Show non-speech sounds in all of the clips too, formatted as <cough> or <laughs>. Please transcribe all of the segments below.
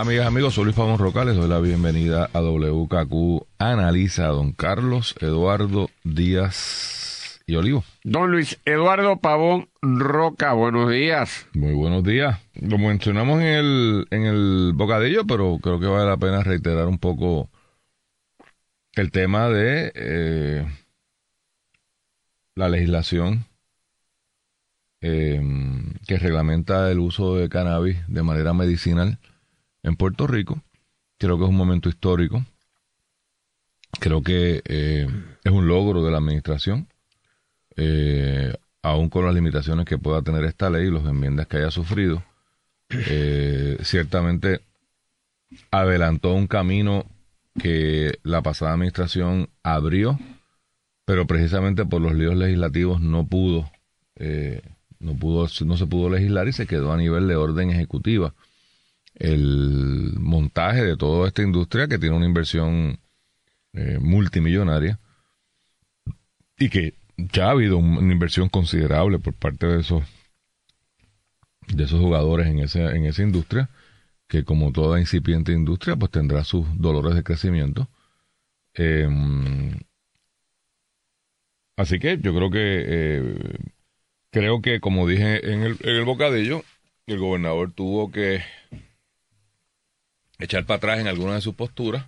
Amigas, amigos, soy Luis Pavón Roca, les doy la bienvenida a WKQ Analiza a don Carlos Eduardo Díaz y Olivo. Don Luis Eduardo Pavón Roca, buenos días. Muy buenos días. Lo mencionamos en el, en el bocadillo, pero creo que vale la pena reiterar un poco el tema de eh, la legislación eh, que reglamenta el uso de cannabis de manera medicinal en Puerto Rico. Creo que es un momento histórico. Creo que eh, es un logro de la administración, eh, aún con las limitaciones que pueda tener esta ley y las enmiendas que haya sufrido. Eh, ciertamente adelantó un camino que la pasada administración abrió, pero precisamente por los líos legislativos no pudo, no pudo, no se pudo legislar y se quedó a nivel de orden ejecutiva el montaje de toda esta industria que tiene una inversión eh, multimillonaria y que ya ha habido una inversión considerable por parte de esos de esos jugadores en esa, en esa industria que como toda incipiente industria pues tendrá sus dolores de crecimiento. Em, así que yo creo que eh, creo que como dije en el, en el bocadillo el gobernador tuvo que echar para atrás en alguna de sus posturas,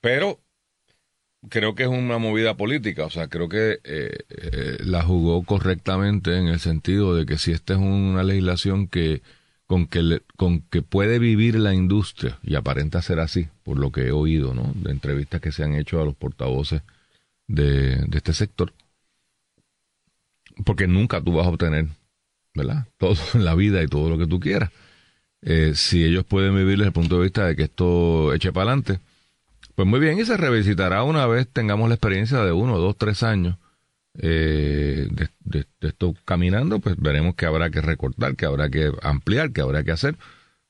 pero creo que es una movida política, o sea, creo que eh, eh, la jugó correctamente en el sentido de que si esta es una legislación que con que con que puede vivir la industria y aparenta ser así, por lo que he oído, ¿no? De entrevistas que se han hecho a los portavoces de, de este sector, porque nunca tú vas a obtener, ¿verdad? <laughs> Todo en la vida y todo lo que tú quieras. Eh, si ellos pueden vivir desde el punto de vista de que esto eche para adelante, pues muy bien, y se revisitará una vez tengamos la experiencia de uno, dos, tres años eh, de, esto caminando, pues veremos que habrá que recortar, que habrá que ampliar, que habrá que hacer.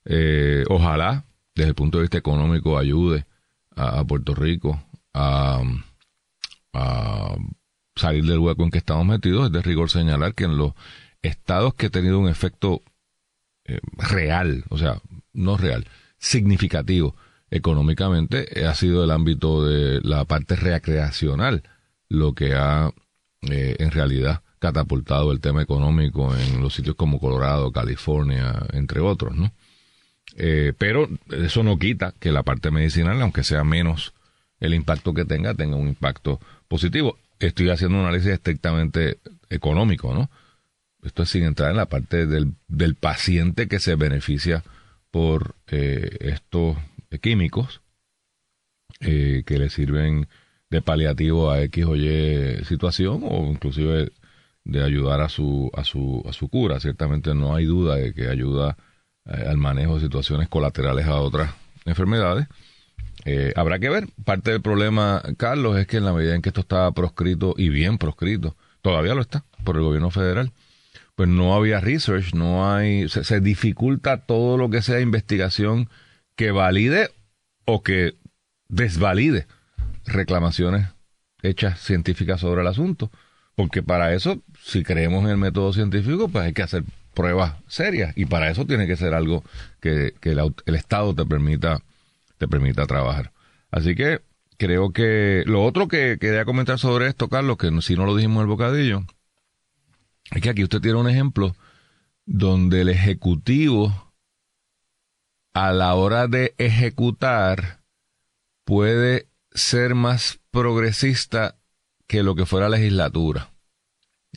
Eh, ojalá, desde el punto de vista económico, ayude a, Puerto Rico a, a salir del hueco en que estamos metidos. Es de rigor señalar que en los estados que han tenido un efecto eh, real, o sea, no real, significativo económicamente, eh, ha sido el ámbito de la parte recreacional lo que ha eh, en realidad catapultado el tema económico en los sitios como Colorado, California, entre otros, ¿no? pero eso no quita que la parte medicinal, aunque sea menos el impacto que tenga, tenga un impacto positivo. Estoy haciendo un análisis estrictamente económico, ¿no? Esto es sin entrar en la parte del, del paciente que se beneficia por eh, estos químicos eh, que le sirven de paliativo a X o Y situación o inclusive de ayudar a su, a su, a su cura. Ciertamente no hay duda de que ayuda eh, al manejo de situaciones colaterales a otras enfermedades. habrá que ver. Parte del problema, Carlos, es que en la medida en que esto está proscrito y bien proscrito, todavía lo está por el gobierno federal, pues no había research, no hay, se, dificulta todo lo que sea investigación que valide o que desvalide reclamaciones hechas científicas sobre el asunto. Porque para eso, si creemos en el método científico, pues hay que hacer pruebas serias y para eso tiene que ser algo que, el, Estado te permita, te permita trabajar. Así que creo que lo otro que quería comentar sobre esto, Carlos, que si no lo dijimos en el bocadillo, es que aquí usted tiene un ejemplo donde el ejecutivo a la hora de ejecutar puede ser más progresista que lo que fuera legislatura.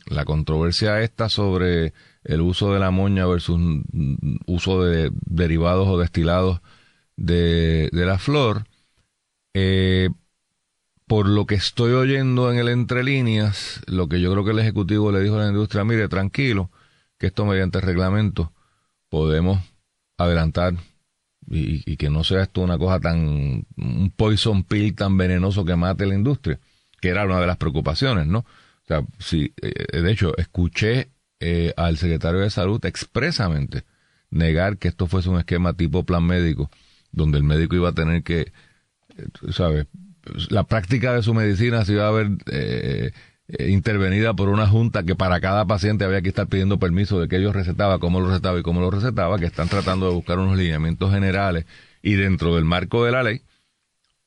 La controversia esta sobre el uso de la moña versus uso de derivados o destilados de, de la flor, eh, por lo que estoy oyendo en el entre líneas, lo que yo creo que el Ejecutivo le dijo a la industria, mire, tranquilo, que esto mediante reglamento podemos adelantar y, que no sea esto una cosa tan, un poison pill tan venenoso que mate la industria, que era una de las preocupaciones, ¿no? O sea, sí, eh, de hecho, escuché eh, al secretario de salud expresamente negar que esto fuese un esquema tipo plan médico, donde el médico iba a tener que, eh, ¿sabes? La práctica de su medicina se iba a ver eh, eh, intervenida por una junta que para cada paciente había que estar pidiendo permiso de que ellos recetaba, cómo lo recetaba y cómo lo recetaba, que están tratando de buscar unos lineamientos generales y dentro del marco de la ley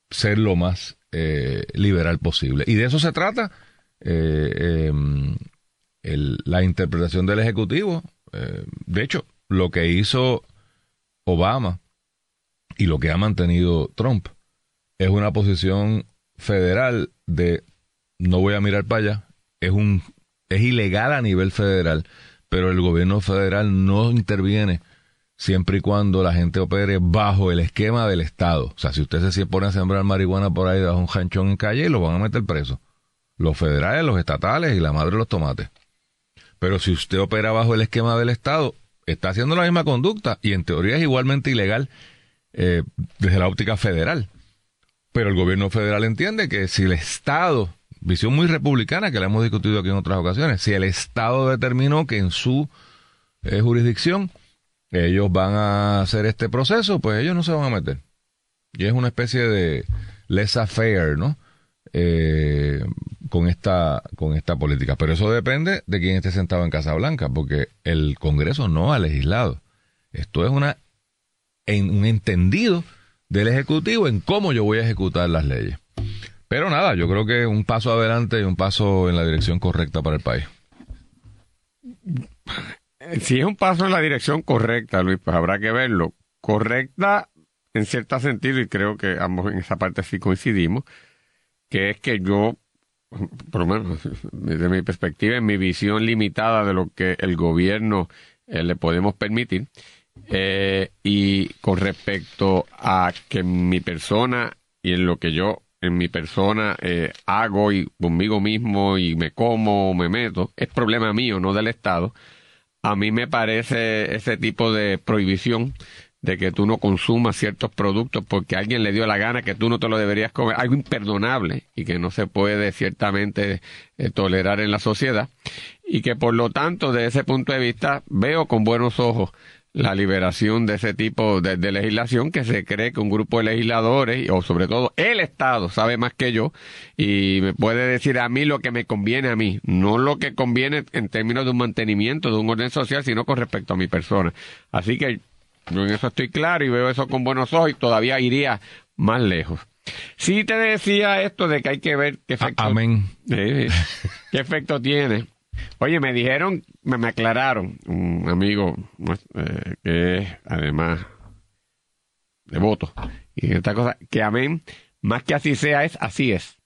ser lo más eh, liberal posible. Y de eso se trata eh, em, la interpretación del Ejecutivo. de hecho, lo que hizo Obama y lo que ha mantenido Trump es una posición federal de no voy a mirar para allá, es un es ilegal a nivel federal, pero el gobierno federal no interviene siempre y cuando la gente opere bajo el esquema del Estado. O sea, si usted se pone a sembrar marihuana por ahí bajo un janchón en calle, lo van a meter preso. Los federales, los estatales y la madre de los tomates. Pero si usted opera bajo el esquema del Estado, está haciendo la misma conducta y en teoría es igualmente ilegal eh, desde la óptica federal. Pero el gobierno federal entiende que si el Estado visión muy republicana que la hemos discutido aquí en otras ocasiones. Si el Estado determinó que en su eh, jurisdicción ellos van a hacer este proceso, pues ellos no se van a meter. Y es una especie de laissez-faire, ¿no? Eh, con esta con esta política. Pero eso depende de quién esté sentado en Casa Blanca, porque el Congreso no ha legislado. Esto es una en, un entendido del Ejecutivo en cómo yo voy a ejecutar las leyes. Pero nada, yo creo que un paso adelante y un paso en la dirección correcta para el país. Si es un paso en la dirección correcta, Luis, pues habrá que verlo. Correcta en cierto sentido, y creo que ambos en esa parte sí coincidimos, que es que yo, por lo menos desde mi perspectiva, en mi visión limitada de lo que el gobierno eh, le podemos permitir, eh, y con respecto a que mi persona y en lo que yo en mi persona eh, hago y conmigo mismo y me como, me meto, es problema mío, no del Estado. A mí me parece ese tipo de prohibición de que tú no consumas ciertos productos porque alguien le dio la gana que tú no te lo deberías comer, algo imperdonable y que no se puede ciertamente eh, tolerar en la sociedad y que por lo tanto de ese punto de vista veo con buenos ojos la liberación de ese tipo de, legislación que se cree que un grupo de legisladores, o sobre todo el Estado, sabe más que yo y me puede decir a mí lo que me conviene a mí, no lo que conviene en términos de un mantenimiento, de un orden social, sino con respecto a mi persona. Así que yo en eso estoy claro y veo eso con buenos ojos y todavía iría más lejos. Sí te decía esto de que hay que ver qué efecto, Amén. qué efecto tiene Oye, me dijeron, me, aclararon, un amigo eh, que es además devoto, y esta cosa, que amén, más que así sea, es así es.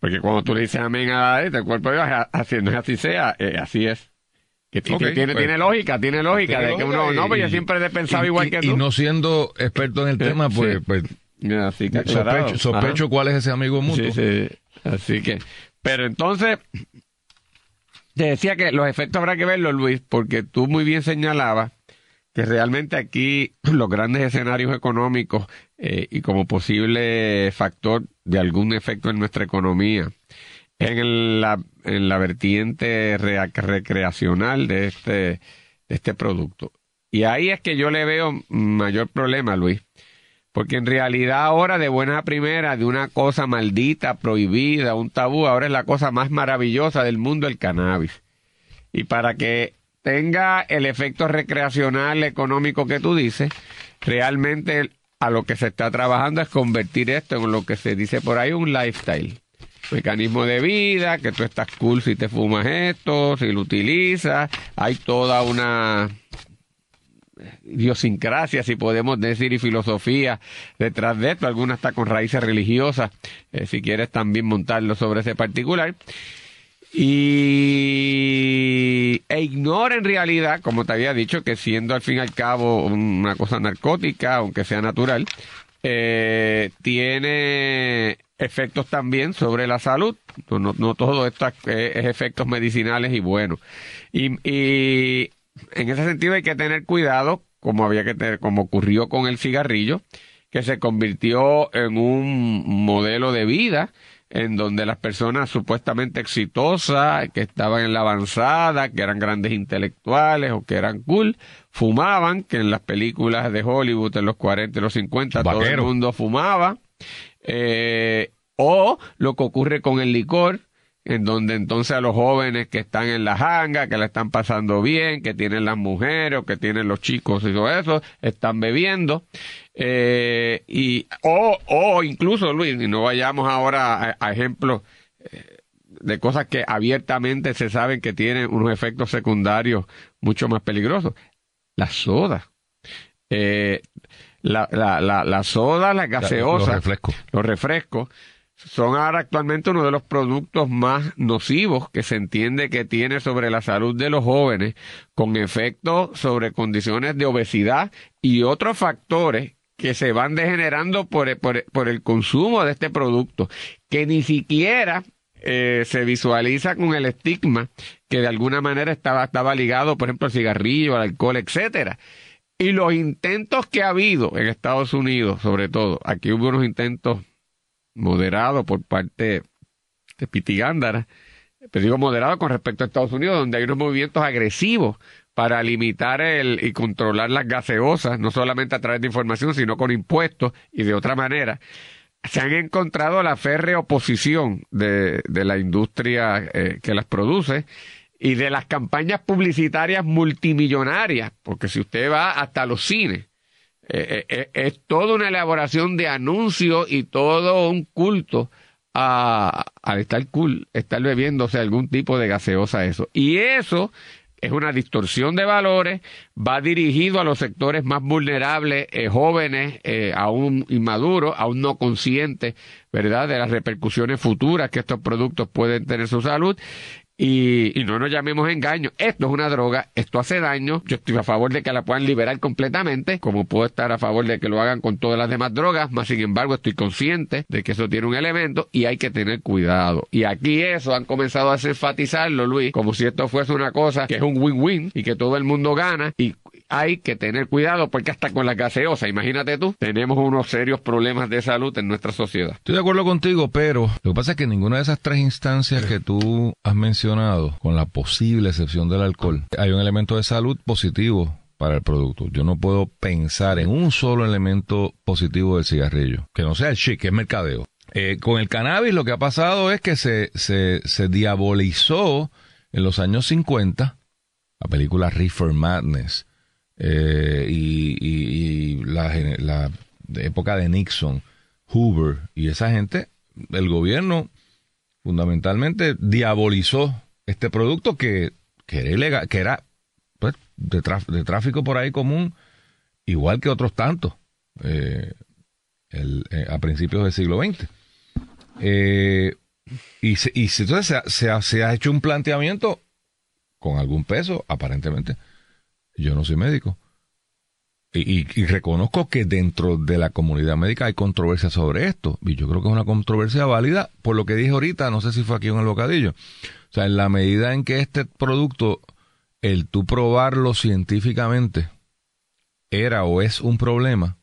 Porque cuando tú le dices amén a este cuerpo de así, no es así sea, eh, así es. Que tiene, pues, tiene, lógica, tiene lógica de que uno, no, pues yo siempre he pensado igual que tú. Y no siendo experto en el <laughs> tema, pues, pues así que sospecho, sospecho cuál es ese amigo mutuo. Sí, sí. Así que, pero entonces, te decía que los efectos habrá que verlos, Luis, porque tú muy bien señalabas que realmente aquí <clears throat> los grandes escenarios económicos eh, y como posible factor de algún efecto en nuestra economía en la, en la vertiente recreacional de este, de este producto. Y ahí es que yo le veo mayor problema, Luis, porque en realidad ahora de buena primera, de una cosa maldita, prohibida, un tabú, ahora es la cosa más maravillosa del mundo el cannabis. Y para que tenga el efecto recreacional económico que tú dices, realmente a lo que se está trabajando es convertir esto en lo que se dice por ahí un lifestyle. Mecanismo de vida, que tú estás cool si te fumas esto, si lo utilizas. Hay toda una idiosincrasia, si podemos decir, y filosofía detrás de esto. Alguna está con raíces religiosas, eh, si quieres también montarlo sobre ese particular. Y e ignora en realidad, como te había dicho, que siendo al fin y al cabo una cosa narcótica, aunque sea natural, eh, tiene efectos también sobre la salud. No, no, todo esto es, efectos medicinales y bueno. Y, y en ese sentido hay que tener cuidado como había que tener, como ocurrió con el cigarrillo, que se convirtió en un modelo de vida en donde las personas supuestamente exitosas, que estaban en la avanzada, que eran grandes intelectuales o que eran cool, fumaban, que en las películas de Hollywood en los 40 y los 50 todo el mundo fumaba, eh, o lo que ocurre con el licor, en donde entonces a los jóvenes que están en la janga, que la están pasando bien, que tienen las mujeres o que tienen los chicos y todo eso, están bebiendo. Eh, y, o, o incluso, Luis, y no vayamos ahora a, ejemplos eh, de cosas que abiertamente se saben que tienen unos efectos secundarios mucho más peligrosos. La soda. Eh, la, la, la, la soda, la gaseosa, los refrescos. Los refrescos son ahora actualmente uno de los productos más nocivos que se entiende que tiene sobre la salud de los jóvenes, con efectos sobre condiciones de obesidad y otros factores que se van degenerando por, por, el consumo de este producto, que ni siquiera eh, se visualiza con el estigma que de alguna manera estaba, estaba ligado, por ejemplo, al cigarrillo, al alcohol, etcétera. Y los intentos que ha habido en Estados Unidos, sobre todo, aquí hubo unos intentos moderado por parte de Pitigándara, pero digo moderado con respecto a Estados Unidos, donde hay unos movimientos agresivos para limitar el, y controlar las gaseosas, no solamente a través de información, sino con impuestos y de otra manera. Se han encontrado la férrea oposición de, de la industria eh, que las produce y de las campañas publicitarias multimillonarias, porque si usted va hasta los cines, eh, eh, eh, es toda una elaboración de anuncios y todo un culto a, estar cool, estar bebiéndose algún tipo de gaseosa eso. Y eso es una distorsión de valores, va dirigido a los sectores más vulnerables, jóvenes, aún inmaduros, aún no conscientes, ¿verdad?, de las repercusiones futuras que estos productos pueden tener en su salud. Y, no nos llamemos engaño. Esto es una droga, esto hace daño. Yo estoy a favor de que la puedan liberar completamente, como puedo estar a favor de que lo hagan con todas las demás drogas, más sin embargo estoy consciente de que eso tiene un elemento y hay que tener cuidado. Y aquí eso han comenzado a enfatizarlo, Luis, como si esto fuese una cosa que es un win-win y que todo el mundo gana y hay que tener cuidado porque hasta con la gaseosa, imagínate tú, tenemos unos serios problemas de salud en nuestra sociedad. Estoy de acuerdo contigo, pero lo que pasa es que ninguna de esas tres instancias que tú has mencionado, con la posible excepción del alcohol, hay un elemento de salud positivo para el producto. Yo no puedo pensar en un solo elemento positivo del cigarrillo, que no sea el chic, que es mercadeo. Eh, con el cannabis lo que ha pasado es que se, se, se diabolizó en los años 50 la película Reefer Madness eh, y, la, época de Nixon, Hoover y esa gente, el gobierno fundamentalmente diabolizó este producto que, era ilegal, que era pues, de, tráfico por ahí común, igual que otros tantos, eh, eh, a principios del siglo XX. y, y entonces se, se ha hecho un planteamiento con algún peso, aparentemente, yo no soy médico. Y, reconozco que dentro de la comunidad médica hay controversia sobre esto. Y yo creo que es una controversia válida por lo que dije ahorita, no sé si fue aquí en el bocadillo. O sea, en la medida en que este producto, el tú probarlo científicamente, era o es un problema,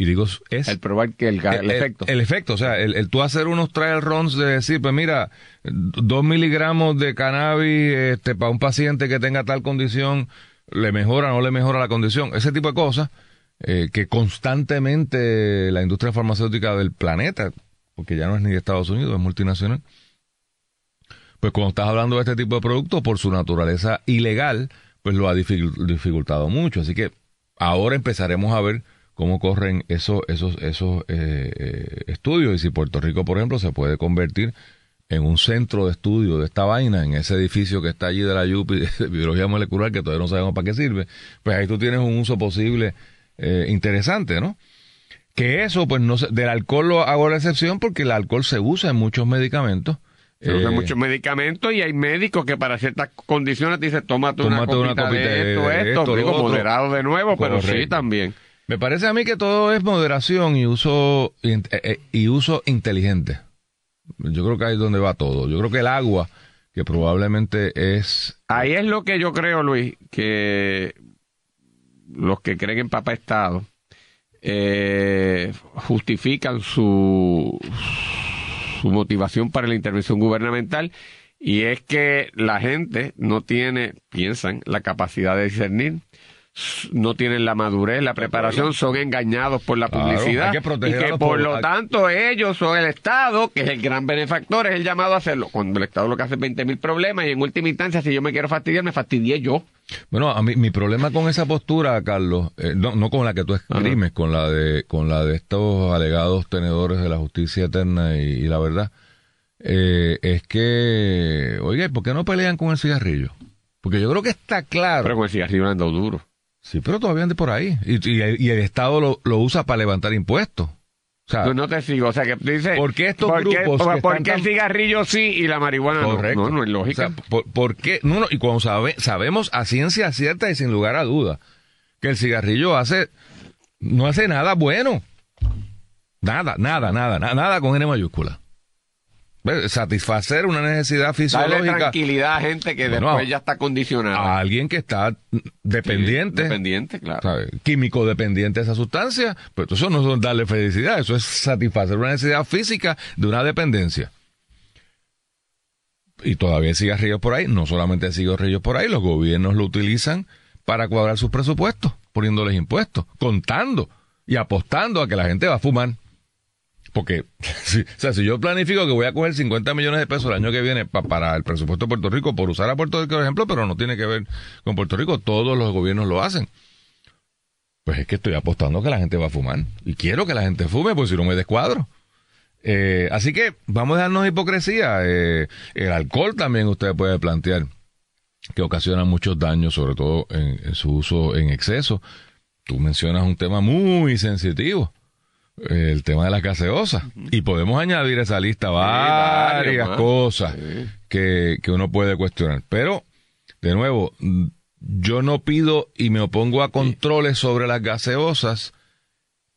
y digo, es... El probar que el, efecto. El, efecto, o sea, el, el, tú hacer unos trial runs de decir, pues mira, dos miligramos de cannabis este, para un paciente que tenga tal condición le mejora o no le mejora la condición. Ese tipo de cosas eh, que constantemente la industria farmacéutica del planeta, porque ya no es ni de Estados Unidos, es multinacional, pues cuando estás hablando de este tipo de productos, por su naturaleza ilegal, pues lo ha dificultado mucho. Así que ahora empezaremos a ver cómo corren esos, esos, esos eh, eh, estudios y si Puerto Rico, por ejemplo, se puede convertir en un centro de estudio de esta vaina, en ese edificio que está allí de la YUPI <laughs> de biología molecular, que todavía no sabemos para qué sirve, pues ahí tú tienes un uso posible eh, interesante, ¿no? Que eso, pues no del alcohol lo hago la excepción porque el alcohol se usa en muchos medicamentos. Se usa en eh, muchos medicamentos y hay médicos que para ciertas condiciones dicen, tómate, una, copita de esto, esto, digo, moderado de nuevo, pero sí también. Me parece a mí que todo es moderación y uso, eh, y uso inteligente. Yo creo que ahí es donde va todo. Yo creo que el agua, que probablemente es... Ahí es lo que yo creo, Luis, que los que creen en Papa Estado eh, justifican su, su motivación para la intervención gubernamental y es que la gente no tiene, piensan, la capacidad de discernir no tienen la madurez, la preparación, son engañados por la publicidad y que por lo tanto ellos son el Estado, que es el gran benefactor, es el llamado a hacerlo. Cuando el Estado lo que hace es 20 mil problemas y en última instancia si yo me quiero fastidiar, me fastidié yo. Bueno, a mí, mi problema con esa postura, Carlos, eh, no, no con la que tú escribes, con la de con la de estos alegados tenedores de la justicia eterna y, la verdad, eh, es que, oye, ¿por qué no pelean con el cigarrillo? Porque yo creo que está claro. Pero con el cigarrillo anda duro. Sí, pero todavía ande por ahí. Y, el Estado lo, usa para levantar impuestos. O sea, no te sigo. O sea, que tú dices. ¿Por qué estos grupos. ¿Por, qué el cigarrillo sí y la marihuana no? No, no es lógica. por, qué? No, no, y cuando sabe, sabemos a ciencia cierta y sin lugar a duda que el cigarrillo hace. No hace nada bueno. Nada, nada, nada, nada, nada con N mayúscula satisfacer una necesidad fisiológica. Darle tranquilidad a gente que después ya está condicionada. A alguien que está dependiente. dependiente, claro. Químico dependiente de esa sustancia. Pues eso no es darle felicidad, eso es satisfacer una necesidad física de una dependencia. Y todavía hay cigarrillos por ahí, no solamente hay cigarrillos por ahí, los gobiernos lo utilizan para cuadrar sus presupuestos, poniéndoles impuestos, contando y apostando a que la gente va a fumar. Porque, <laughs> si, o sea, si yo planifico que voy a coger 50 millones de pesos el año que viene para el presupuesto de Puerto Rico, por usar a Puerto Rico, por ejemplo, pero no tiene que ver con Puerto Rico, todos los gobiernos lo hacen. Pues es que estoy apostando que la gente va a fumar. Y quiero que la gente fume, pues si no me descuadro. Eh, así que vamos a darnos hipocresía. Eh, el alcohol también usted puede plantear que ocasiona muchos daños, sobre todo en su uso en exceso. Tú mencionas un tema muy sensitivo el tema de las gaseosas. Y podemos añadir a esa lista varias cosas que, que uno puede cuestionar. Pero, de nuevo, yo no pido y me opongo a controles sobre las gaseosas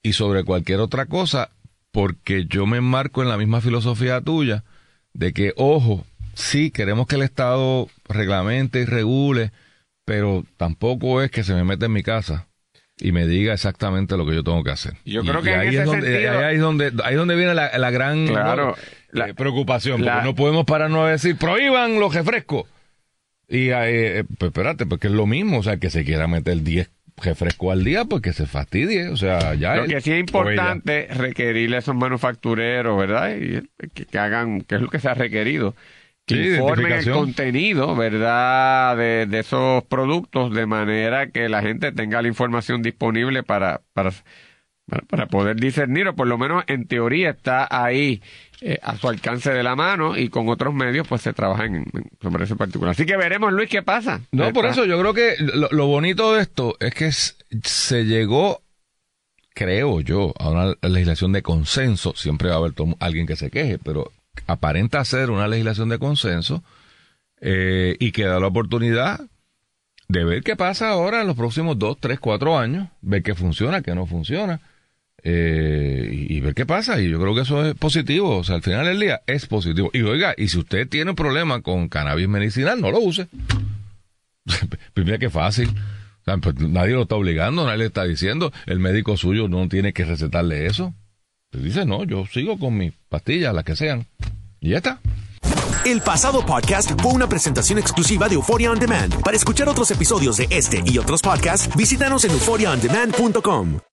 y sobre cualquier otra cosa porque yo me enmarco en la misma filosofía tuya de que, ojo, sí, queremos que el Estado reglamente y regule, pero tampoco es que se me meta en mi casa y me diga exactamente lo que yo tengo que hacer. Yo creo que ahí, es donde, ahí, es donde, ahí donde viene la, gran eh, preocupación, porque no podemos pararnos a decir, prohíban los refrescos. Y eh, pues espérate, porque es lo mismo, o sea, que se quiera meter 10 refrescos al día, pues que se fastidie, o sea, ya Lo que sí es importante requerirle a esos manufactureros, ¿verdad? Y que, hagan, que es lo que se ha requerido que informen el contenido, ¿verdad?, de, de, esos productos de manera que la gente tenga la información disponible para, para, para poder discernir, o por lo menos en teoría está ahí eh, a su alcance de la mano y con otros medios pues se trabaja en, sobre ese particular. Así que veremos, Luis, qué pasa. No, por eso yo creo que lo, bonito de esto es que se llegó creo yo, a una legislación de consenso, siempre va a haber alguien que se queje, pero aparenta ser una legislación de consenso eh, y que da la oportunidad de ver qué pasa ahora en los próximos dos, tres, cuatro años, ver qué funciona, qué no funciona. Eh, y, ver qué pasa. Y yo creo que eso es positivo. O sea, al final del día es positivo. Y oiga, y si usted tiene un problema con cannabis medicinal, no lo use. <laughs> Primero que fácil. Pues, nadie lo está obligando, nadie le está diciendo. El médico suyo no tiene que recetarle eso. Dice, no, yo sigo con mis pastillas, las que sean. Y ya está. El pasado podcast fue una presentación exclusiva de Euphoria On Demand. Para escuchar otros episodios de este y otros podcasts, visítanos en euphoriaondemand.com.